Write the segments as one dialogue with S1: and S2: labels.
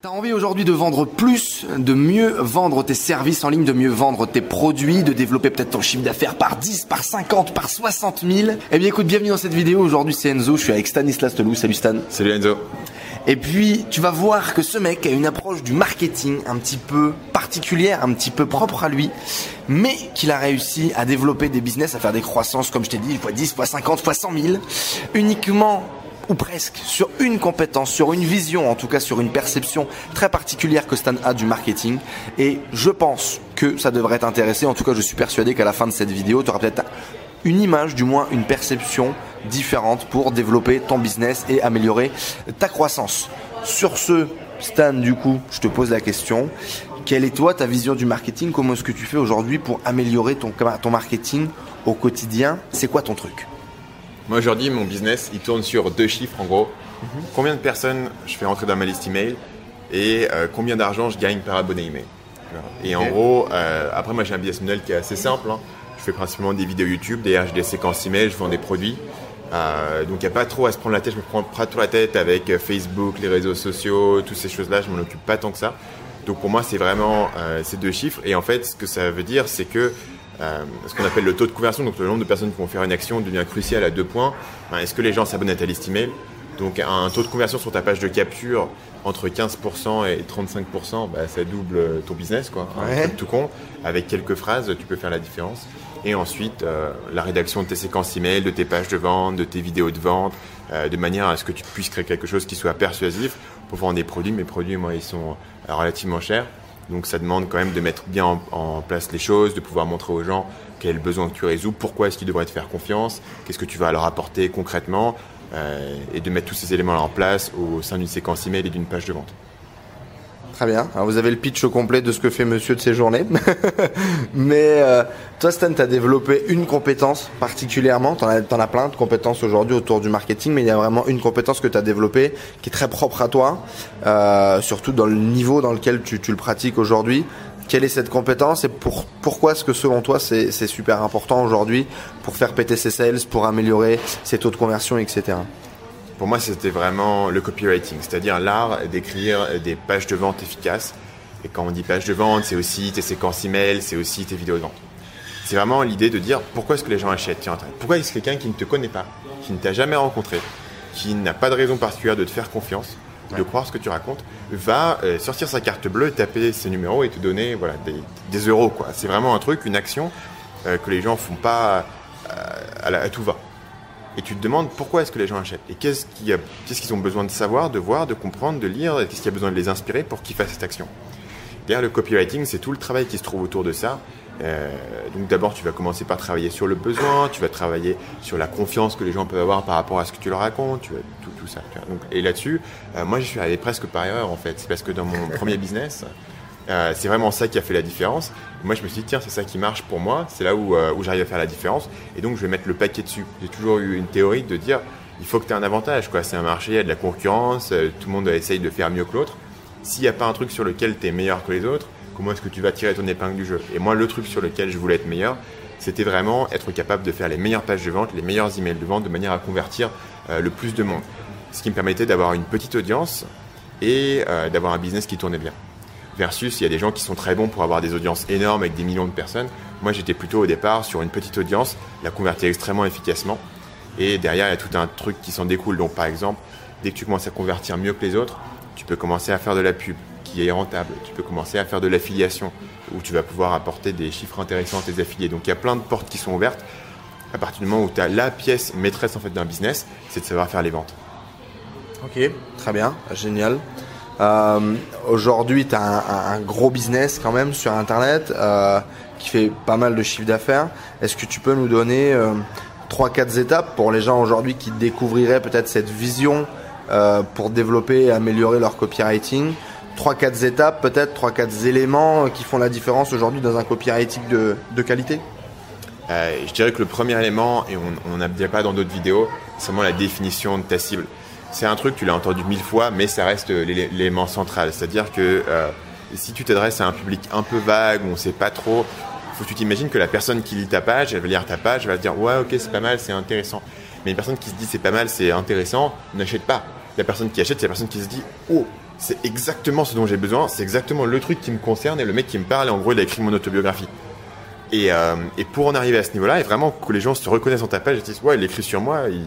S1: T'as envie aujourd'hui de vendre plus, de mieux vendre tes services en ligne, de mieux vendre tes produits, de développer peut-être ton chiffre d'affaires par 10, par 50, par 60 000 Eh bien écoute, bienvenue dans cette vidéo. Aujourd'hui c'est Enzo, je suis avec Stanislas Telou. Salut Stan.
S2: Salut Enzo.
S1: Et puis tu vas voir que ce mec a une approche du marketing un petit peu particulière, un petit peu propre à lui, mais qu'il a réussi à développer des business, à faire des croissances, comme je t'ai dit, fois 10, fois 50, fois 100 000, uniquement ou presque sur une compétence, sur une vision, en tout cas sur une perception très particulière que Stan a du marketing. Et je pense que ça devrait t'intéresser. En tout cas, je suis persuadé qu'à la fin de cette vidéo, tu auras peut-être une image, du moins une perception différente pour développer ton business et améliorer ta croissance. Sur ce, Stan, du coup, je te pose la question. Quelle est toi ta vision du marketing? Comment est-ce que tu fais aujourd'hui pour améliorer ton, ton marketing au quotidien? C'est quoi ton truc?
S2: Moi aujourd'hui, mon business, il tourne sur deux chiffres en gros. Mhm. Combien de personnes je fais rentrer dans ma liste email et euh, combien d'argent je gagne par abonné email. Et en gros, euh, après moi j'ai un business model qui est assez simple. Hein. Je fais principalement des vidéos YouTube, des des séquences email, je vends des produits. Euh, donc il n'y a pas trop à se prendre la tête, je me prends pas trop la tête avec Facebook, les réseaux sociaux, toutes ces choses-là, je m'en occupe pas tant que ça. Donc pour moi c'est vraiment ces deux chiffres. Et en fait ce que ça veut dire c'est que euh, ce qu'on appelle le taux de conversion, donc le nombre de personnes qui vont faire une action devient crucial à deux points. Est-ce que les gens s'abonnent à ta liste email Donc un taux de conversion sur ta page de capture entre 15% et 35%, bah, ça double ton business, quoi. tout con. Avec quelques phrases, tu peux faire la différence. Et ensuite, euh, la rédaction de tes séquences email, de tes pages de vente, de tes vidéos de vente, euh, de manière à ce que tu puisses créer quelque chose qui soit persuasif pour vendre des produits. Mes produits, moi, ils sont relativement chers. Donc ça demande quand même de mettre bien en, place les choses, de pouvoir montrer aux gens quel besoin que tu résous, pourquoi est-ce qu'ils devraient te faire confiance, qu'est-ce que tu vas leur apporter concrètement, euh, et de mettre tous ces éléments en place au sein d'une séquence email et d'une page de vente.
S1: Très bien. Vous avez le pitch au complet de ce que fait monsieur de ses journées. Mais euh, toi, Stan, tu as développé une compétence particulièrement. Tu en, as plein de compétences aujourd'hui autour du marketing, mais il y a vraiment une compétence que tu as développée qui est très propre à toi, euh, surtout dans le niveau dans lequel tu, le pratiques aujourd'hui. Quelle est cette compétence et pour, pourquoi est-ce que selon toi c'est super important aujourd'hui pour faire péter ses sales, pour améliorer ses taux de conversion, etc.
S2: Pour moi, c'était vraiment le copywriting, c'est-à-dire l'art d'écrire des pages de vente efficaces. Et quand on dit pages de vente, c'est aussi tes séquences email, c'est aussi tes vidéos de vente. C'est vraiment l'idée de dire pourquoi est-ce que les gens achètent? Sur Internet Pourquoi est-ce que quelqu'un qui ne te connaît pas, qui ne t'a jamais rencontré, qui n'a pas de raison particulière de te faire confiance, de croire ce que tu racontes, va euh, sortir sa carte bleue, taper ses numéros et te donner voilà, des, euros. C'est vraiment un truc, une action euh, que les gens font pas euh, à tout va et tu te demandes pourquoi est-ce que les gens achètent et qu'est-ce qu'ils ont besoin de savoir, de voir, de comprendre, de lire, qu'est-ce qu'il y a besoin de les inspirer pour qu'ils fassent cette action. Derrière le copywriting, c'est tout le travail qui se trouve autour de ça. Euh, donc d'abord, tu vas commencer par travailler sur le besoin, tu vas travailler sur la confiance que les gens peuvent avoir par rapport à ce que tu leur racontes, tout, ça. et là-dessus, euh, moi, je suis allé presque par erreur en fait. C'est parce que dans mon premier business, euh, c'est vraiment ça qui a fait la différence. Moi, je me suis dit, tiens, c'est ça qui marche pour moi, c'est là où, euh, où j'arrive à faire la différence, et donc je vais mettre le paquet dessus. J'ai toujours eu une théorie de dire, il faut que tu aies un avantage. C'est un marché, il y a de la concurrence, euh, tout le monde essaye de faire mieux que l'autre. S'il n'y a pas un truc sur lequel tu es meilleur que les autres, comment est-ce que tu vas tirer ton épingle du jeu? Et moi, le truc sur lequel je voulais être meilleur, c'était vraiment être capable de faire les meilleures pages de vente, les meilleurs emails de vente, de manière à convertir le plus de monde. Ce qui me permettait d'avoir une petite audience et d'avoir un business qui tournait bien. Versus, il y a des gens qui sont très bons pour avoir des audiences énormes avec des millions de personnes. Moi, j'étais plutôt au départ sur une petite audience, la convertir extrêmement efficacement. Et derrière, il y a tout un truc qui s'en découle. Donc, par exemple, dès que tu commences à convertir mieux que les autres, tu peux commencer à faire de la pub qui est rentable. Tu peux commencer à faire de l'affiliation où tu vas pouvoir apporter des chiffres intéressants à tes affiliés. Donc, il y a plein de portes qui sont ouvertes. À partir du moment où tu as la pièce maîtresse en fait d'un business, c'est de savoir faire les ventes.
S1: Ok, très bien, génial. Euh, Aujourd'hui, tu as un, gros business quand même sur Internet euh, qui fait pas mal de chiffre d'affaires. Est-ce que tu peux nous donner euh, trois, 4 étapes pour les gens aujourd'hui qui découvriraient peut-être cette vision pour développer et améliorer leur copywriting? Trois, quatre étapes, peut-être trois, quatre éléments qui font la différence aujourd'hui dans un copywriting de, qualité?
S2: Je dirais que le premier élément, et on n'a pas dans d'autres vidéos, c'est vraiment la définition de ta cible. C'est un truc, tu l'as entendu mille fois, mais ça reste l'élément central. C'est-à-dire que si tu t'adresses à un public un peu vague, où on ne sait pas trop, faut que tu t'imagines que la personne qui lit ta page, elle va lire ta page, elle va dire ouais ok c'est pas mal, c'est intéressant. Mais une personne qui se dit c'est pas mal, c'est intéressant, n'achète pas. La personne qui achète, c'est la personne qui se dit oh c'est exactement ce dont j'ai besoin, c'est exactement le truc qui me concerne et le mec qui me parle et en gros il a écrit mon autobiographie. Et, euh, pour en arriver à ce niveau-là, et vraiment que les gens se reconnaissent dans ta page et disent ouais il écrit sur moi, il,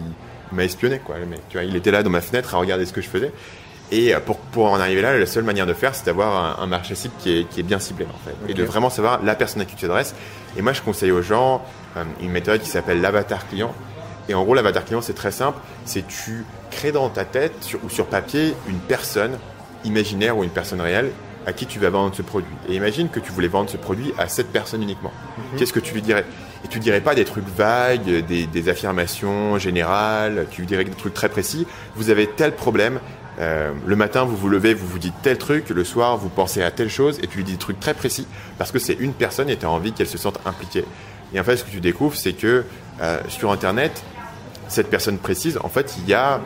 S2: m'a espionné quoi le mec. Tu vois, il était là dans ma fenêtre à regarder ce que je faisais. Et euh, pour, pour en arriver là, la seule manière de faire, c'est d'avoir un, marché cible qui est, qui est bien ciblé en fait, et de vraiment savoir la personne à qui tu t'adresses. Et moi, je conseille aux gens euh, une méthode qui s'appelle l'avatar client. Et en gros, l'avatar client, c'est très simple. C'est tu crées dans ta tête ou sur papier une personne imaginaire ou une personne réelle à qui tu vas vendre ce produit. Et imagine que tu voulais vendre ce produit à cette personne uniquement. Mhm. Qu'est-ce que tu lui dirais? Et tu dirais pas des trucs vagues, des, affirmations générales, tu dirais des trucs très précis. Vous avez tel problème, euh, le matin, vous vous levez, vous vous dites tel truc, le soir, vous pensez à telle chose, et tu lui dis des trucs très précis, parce que c'est une personne et tu as envie qu'elle se sente impliquée. Et en fait, ce que tu découvres, c'est que euh, sur Internet, cette personne précise, en fait, il y a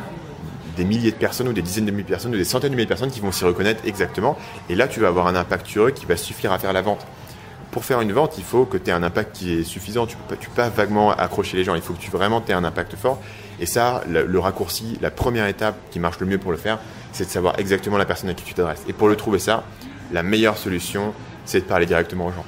S2: des milliers de personnes ou des dizaines de milliers de personnes ou des centaines de milliers de personnes qui vont s'y reconnaître exactement. Et là, tu vas avoir un impact sur eux qui va suffire à faire la vente. Pour faire une vente, il faut que tu aies un impact qui est suffisant. Tu ne peux, pas vaguement accrocher les gens. Il faut que tu vraiment aies un impact fort. Et ça, le, raccourci, la première étape qui marche le mieux pour le faire, c'est de savoir exactement la personne à qui tu t'adresses. Et pour le trouver ça, la meilleure solution, c'est de parler directement aux gens.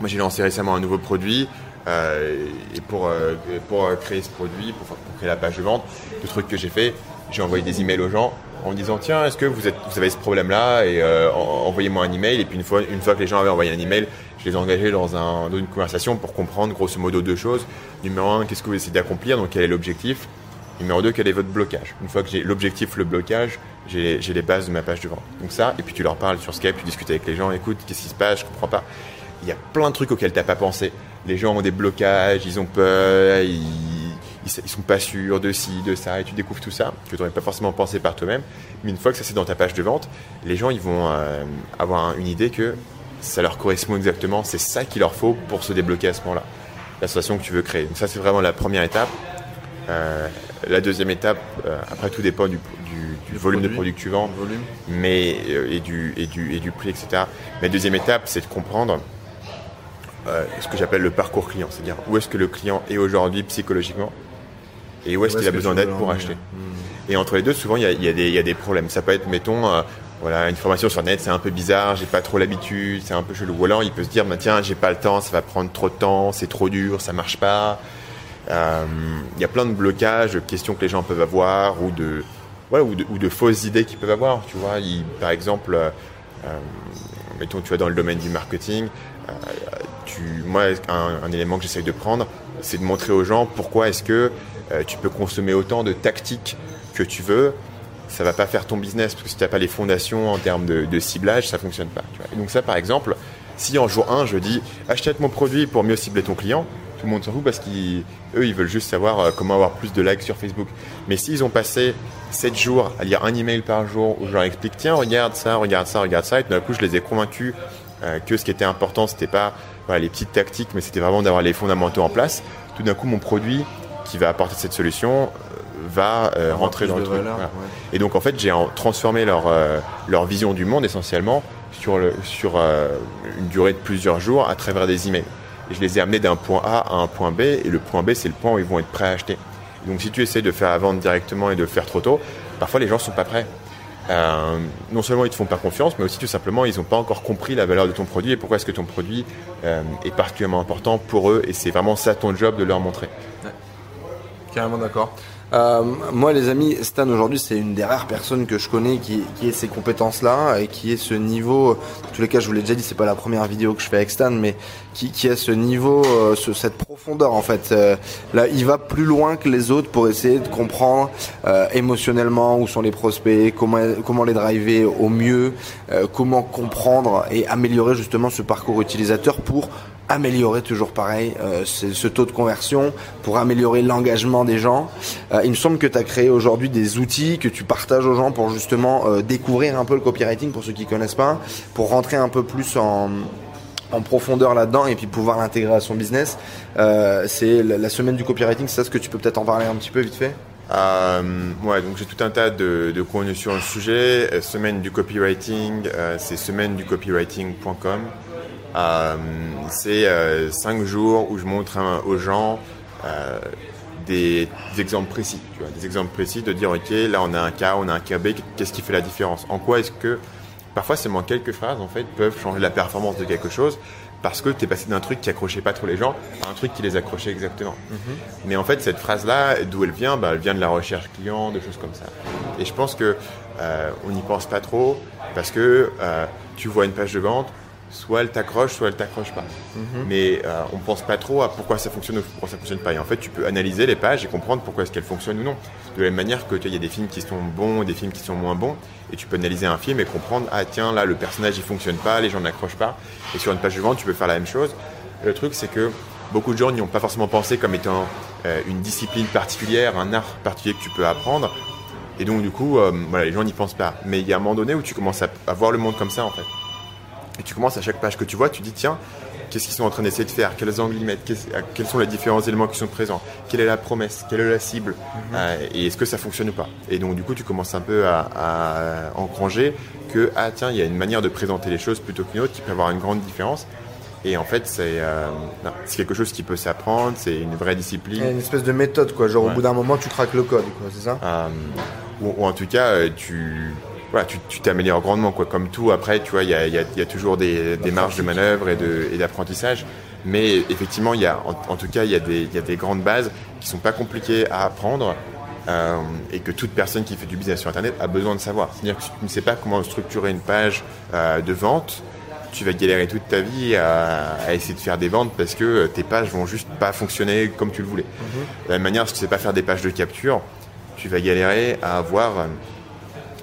S2: Moi, j'ai lancé récemment un nouveau produit. Euh, et pour, euh, pour créer ce produit, pour, créer la page de vente, le truc que j'ai fait, j'ai envoyé des emails aux gens en disant tiens est-ce que vous, avez ce problème là et euh, envoyez-moi un email. Et puis une fois, une fois que les gens avaient envoyé un email je les ai engagés dans, un, une conversation pour comprendre grosso modo deux choses. Numéro un qu'est-ce que vous essayez d'accomplir donc quel est l'objectif? Numéro deux quel est votre blocage? Une fois que j'ai l'objectif le blocage j'ai les bases de ma page de vente. Donc ça et puis tu leur parles sur Skype tu discutes avec les gens écoute qu'est-ce qui se passe? Je comprends pas. Il y a plein de trucs auxquels tu n'as pas pensé. Les gens ont des blocages ils ont peur ils ils, sont pas sûrs de ci, de ça, et tu découvres tout ça que tu n'aurais pas forcément pensé par toi-même. Mais une fois que ça c'est dans ta page de vente, les gens ils vont euh, avoir une idée que ça leur correspond exactement, c'est ça qu'il leur faut pour se débloquer à ce moment-là, la situation que tu veux créer. Donc ça c'est vraiment la première étape. Euh, la deuxième étape, euh, après tout dépend du, volume de produits que tu vends, mais et du, et du et du prix, etc. Mais la deuxième étape, c'est de comprendre ce que j'appelle le parcours client, c'est-à-dire où est-ce que le client est aujourd'hui psychologiquement et où est-ce qu'il a besoin d'aide pour acheter. Hmm. Et entre les deux, souvent, il y a, des problèmes. Ça peut être, mettons, euh, voilà, une formation sur net, c'est un peu bizarre, j'ai pas trop l'habitude, c'est un peu chelou. Ou alors, il peut se dire, bah, tiens, j'ai pas le temps, ça va prendre trop de temps, c'est trop dur, ça marche pas. Euh, il y a plein de blocages, de questions que les gens peuvent avoir ou de, ou de, fausses idées qu'ils peuvent avoir. Tu vois, par exemple, euh, mettons, tu vas dans le domaine du marketing, tu, moi, un, un élément que j'essaye de prendre, c'est de montrer aux gens pourquoi est-ce que euh, tu peux consommer autant de tactiques que tu veux, ça va pas faire ton business parce que si tu n'as pas les fondations en termes de, ciblage, ça fonctionne pas. donc ça, par exemple, si en jour 1, je dis achète mon produit pour mieux cibler ton client, tout le monde s'en fout parce qu'eux, ils, veulent juste savoir euh, comment avoir plus de likes sur Facebook. Mais s'ils ont passé 7 jours à lire un email par jour où je leur explique tiens, regarde ça, regarde ça, regarde ça, et tout d'un coup, je les ai convaincus euh, que ce qui était important, c'était pas les petites tactiques, mais c'était vraiment d'avoir les fondamentaux en place. Tout d'un coup, mon produit, qui va apporter cette solution euh, va euh, rentrer dans le truc. Et donc en fait, j'ai transformé leur, euh, leur vision du monde essentiellement sur, le, sur une durée de plusieurs jours à travers des emails. Et je les ai amenés d'un point A à un point B, et le point B, c'est le point où ils vont être prêts à acheter. donc si tu essaies de faire la vente directement et de le faire trop tôt, parfois les gens ne sont pas prêts. non seulement ils te font pas confiance, mais aussi tout simplement ils n'ont pas encore compris la valeur de ton produit et pourquoi est-ce que ton produit est particulièrement important pour eux et c'est vraiment ça ton job de leur montrer
S1: carrément d'accord. Euh, moi, les amis, Stan aujourd'hui, c'est une des rares personnes que je connais qui, ait ces compétences-là et qui ait ce niveau. En tous les cas, je vous l'ai déjà dit, c'est pas la première vidéo que je fais avec Stan, mais qui, qui a ce niveau, euh, ce, cette profondeur en fait. Euh, là, il va plus loin que les autres pour essayer de comprendre euh, émotionnellement où sont les prospects, comment les driver au mieux, comment comprendre et améliorer justement ce parcours utilisateur pour améliorer toujours pareil ce taux de conversion, pour améliorer l'engagement des gens. Il me semble que tu as créé aujourd'hui des outils que tu partages aux gens pour justement découvrir un peu le copywriting pour ceux qui connaissent pas, pour rentrer un peu plus en en profondeur là-dedans et puis pouvoir l'intégrer à son business. Euh, c'est la, semaine du copywriting, c'est ça ce que tu peux peut-être en parler un petit peu vite fait
S2: euh, ouais, donc j'ai tout un tas de, de sur le sujet. Euh, semaine du copywriting, c'est semaine du copywriting.com. C'est cinq jours où je montre aux gens des, des, exemples précis, tu vois, des exemples précis de dire ok, là on a un cas, on a un cas B, qu'est-ce qui fait la différence? En quoi est-ce que parfois seulement quelques phrases en fait peuvent changer la performance de quelque chose parce que tu es passé d'un truc qui accrochait pas trop les gens à un truc qui les accrochait exactement. Mhm. Mais en fait, cette phrase-là, d'où elle vient bah, Elle vient de la recherche client, de choses comme ça. Et je pense que euh, on n'y pense pas trop parce que euh, tu vois une page de vente, soit elle t'accroche, soit elle t'accroche pas. Mhm. Mais euh, on pense pas trop à pourquoi ça fonctionne ou pourquoi ça fonctionne pas. Et en fait, tu peux analyser les pages et comprendre pourquoi est-ce qu'elles fonctionnent ou non. De la même manière que il y a des films qui sont bons, des films qui sont moins bons, et tu peux analyser un film et comprendre ah tiens là le personnage il fonctionne pas, les gens n'accrochent pas. Et sur une page de vente, tu peux faire la même chose. Le truc c'est que beaucoup de gens n'y ont pas forcément pensé comme étant euh, une discipline particulière, un art particulier que tu peux apprendre. Et donc du coup, euh, voilà, les gens n'y pensent pas. Mais il y a un moment donné où tu commences à, à voir le monde comme ça en fait. Et tu commences à chaque page que tu vois, tu dis tiens, qu'est-ce qu'ils sont en train d'essayer de faire, quels angles ils mettent, quels sont les différents éléments qui sont présents, quelle est la promesse, quelle est la cible, mhm. euh, et est-ce que ça fonctionne ou pas? Et donc du coup, tu commences un peu à, à engranger que ah tiens, il y a une manière de présenter les choses plutôt qu'une autre qui peut avoir une grande différence. Et en fait, c'est euh, quelque chose qui peut s'apprendre, c'est une vraie discipline.
S1: une espèce de méthode, quoi. Genre, au bout d'un moment, tu craques le code, quoi, c'est ça? Euh,
S2: ou, en tout cas, euh, tu, voilà, tu t'améliores grandement, quoi. Comme tout, après, tu vois, il y a, y, a, y a, toujours des, des marges de manœuvre et d'apprentissage. Mais effectivement, il y a, en, tout cas, il y, a des, y a des grandes bases qui sont pas compliquées à apprendre. Euh, et que toute personne qui fait du business sur Internet a besoin de savoir. C'est-à-dire que si tu ne sais pas comment structurer une page euh, de vente, tu vas galérer toute ta vie à, à, essayer de faire des ventes parce que tes pages vont juste pas fonctionner comme tu le voulais. Mhm. De la même manière, si tu ne sais pas faire des pages de capture, tu vas galérer à avoir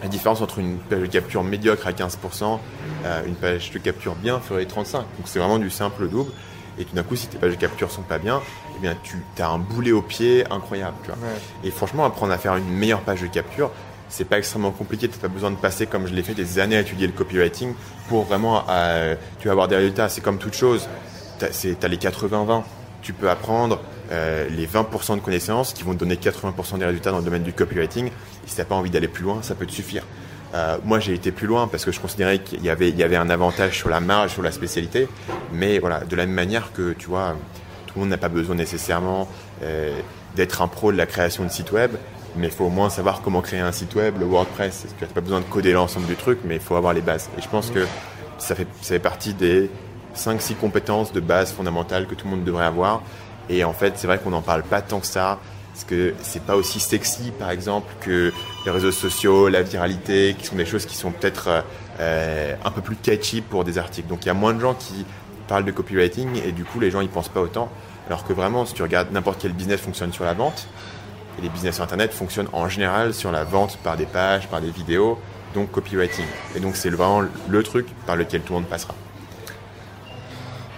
S2: la différence entre une page de capture médiocre à 15%, euh, une page de capture bien ferait 35. Donc c'est vraiment du simple double. Et tout d'un coup, si tes pages de capture sont pas bien, eh bien tu as un boulet au pied incroyable. Tu vois. Et franchement, apprendre à faire une meilleure page de capture, c'est pas extrêmement compliqué. Tu n'as pas besoin de passer, comme je l'ai fait, des années à étudier le copywriting pour vraiment euh, tu vas avoir des résultats. C'est comme toute chose. Tu as, les 80-20. Tu peux apprendre euh, les 20% de connaissances qui vont te donner 80% des résultats dans le domaine du copywriting. Si tu n'as pas envie d'aller plus loin, ça peut te suffire. Euh, moi, j'ai été plus loin parce que je considérais qu'il y avait, il y avait un avantage sur la marge, sur la spécialité. Mais voilà, de la même manière que, tu vois, tout le monde n'a pas besoin nécessairement euh, d'être un pro de la création de site web. Mais il faut au moins savoir comment créer un site web, le WordPress. Tu n'as pas besoin de coder l'ensemble du truc, mais il faut avoir les bases. Et je pense que ça fait, ça fait partie des 5-6 compétences de base fondamentales que tout le monde devrait avoir. Et en fait, c'est vrai qu'on n'en parle pas tant que ça, parce que c'est pas aussi sexy, par exemple, que les réseaux sociaux, la viralité, qui sont des choses qui sont peut-être euh, un peu plus catchy pour des articles. Donc il y a moins de gens qui parlent de copywriting et du coup les gens y pensent pas autant. Alors que vraiment, si tu regardes n'importe quel business fonctionne sur la vente, et les business sur Internet fonctionnent en général sur la vente par des pages, par des vidéos, donc copywriting. Et donc c'est vraiment le truc par lequel tout le monde passera.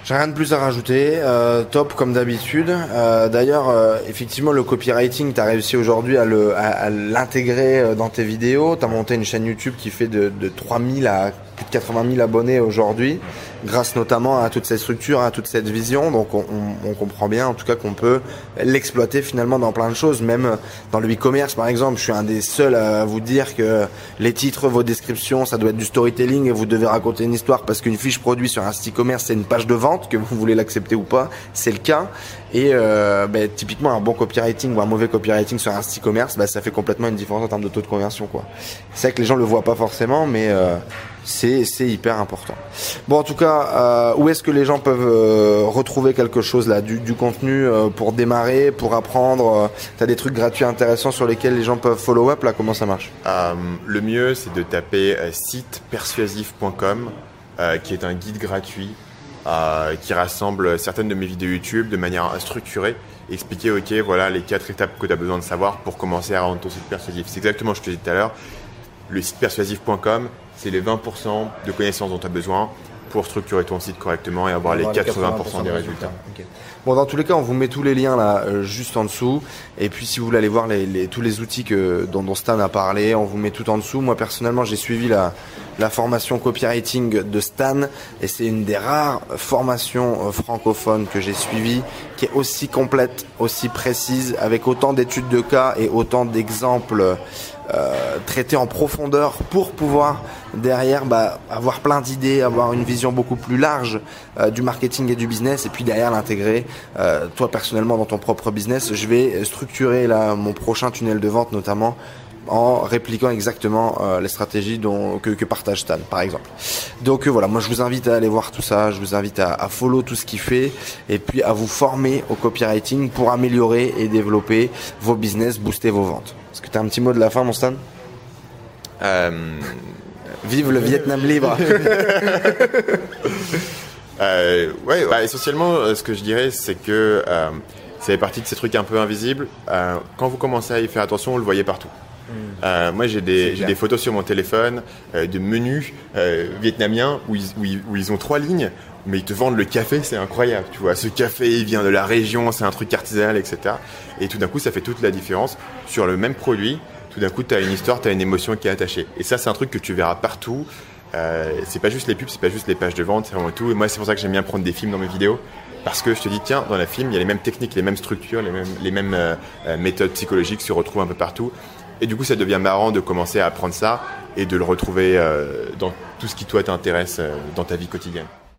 S1: J'ai rien de plus à rajouter. Euh, top comme d'habitude. Euh, D'ailleurs, euh, effectivement, le copywriting, tu as réussi aujourd'hui à l'intégrer euh, dans tes vidéos. Tu as monté une chaîne YouTube qui fait de, de 3000 à plus de 80 000 abonnés aujourd'hui grâce notamment à toute cette structure, à toute cette vision. Donc on, on, comprend bien en tout cas qu'on peut l'exploiter finalement dans plein de choses, même dans le e-commerce par exemple. Je suis un des seuls à vous dire que les titres, vos descriptions, ça doit être du storytelling et vous devez raconter une histoire parce qu'une fiche produit sur un site e-commerce, c'est une page de vente, que vous voulez l'accepter ou pas, c'est le cas. Et euh, ben, typiquement un bon copywriting ou un mauvais copywriting sur un site e-commerce, ben, ça fait complètement une différence en termes de taux de conversion. C'est vrai que les gens le voient pas forcément, mais euh, c'est hyper important. Bon, en tout cas, euh, où est-ce que les gens peuvent euh, retrouver quelque chose là, du, contenu euh, pour démarrer, pour apprendre Tu as des trucs gratuits intéressants sur lesquels les gens peuvent follow up là Comment ça marche?
S2: Le mieux, c'est de taper sitepersuasif.com, qui est un guide gratuit qui rassemble certaines de mes vidéos YouTube de manière structurée expliquer, ok, voilà les quatre étapes que tu as besoin de savoir pour commencer à rendre ton site persuasif. C'est exactement ce que je te disais tout à l'heure. Le site persuasif.com, c'est les 20% de connaissances dont tu as besoin pour structurer ton site correctement et avoir, les 80%, des résultats.
S1: Bon, dans tous les cas, on vous met tous les liens là, euh, juste en dessous. Et puis, si vous voulez aller voir les, tous les outils que, dont, dont, Stan a parlé, on vous met tout en dessous. Moi, personnellement, j'ai suivi la, la formation copywriting de Stan, et c'est une des rares formations euh, francophones que j'ai suivies, qui est aussi complète, aussi précise, avec autant d'études de cas et autant d'exemples euh, traiter en profondeur pour pouvoir derrière bah, avoir plein d'idées, avoir une vision beaucoup plus large euh, du marketing et du business et puis derrière l'intégrer euh, toi personnellement dans ton propre business. Je vais structurer là mon prochain tunnel de vente notamment en répliquant exactement euh, les stratégies dont, que, que, partage Stan, par exemple. Donc euh, voilà, moi je vous invite à aller voir tout ça, je vous invite à, à follow tout ce qu'il fait et puis à vous former au copywriting pour améliorer et développer vos business, booster vos ventes. Est-ce que tu as un petit mot de la fin, mon Stan? Euh... Vive le Vietnam libre
S2: euh, Ouais, bah, essentiellement, ce que je dirais, c'est que fait partie de ces trucs un peu invisibles. Quand vous commencez à y faire attention, vous le voyez partout. Euh, moi, j'ai des, des, photos sur mon téléphone euh, de menus euh, vietnamiens où ils, où, ils, où ils, ont trois lignes, mais ils te vendent le café, c'est incroyable. Tu vois, ce café, il vient de la région, c'est un truc artisanal, etc. Et tout d'un coup, ça fait toute la différence sur le même produit. Tout d'un coup, tu as une histoire, tu as une émotion qui est attachée. Et ça, c'est un truc que tu verras partout. C'est pas juste les pubs, c'est pas juste les pages de vente, c'est vraiment tout. Et moi, c'est pour ça que j'aime bien prendre des films dans mes vidéos. Parce que je te dis, tiens, dans la film, il y a les mêmes techniques, les mêmes structures, les mêmes, les mêmes euh, méthodes psychologiques se retrouvent un peu partout. Et du coup, ça devient marrant de commencer à apprendre ça et de le retrouver euh, dans tout ce qui toi t'intéresse euh, dans ta vie quotidienne.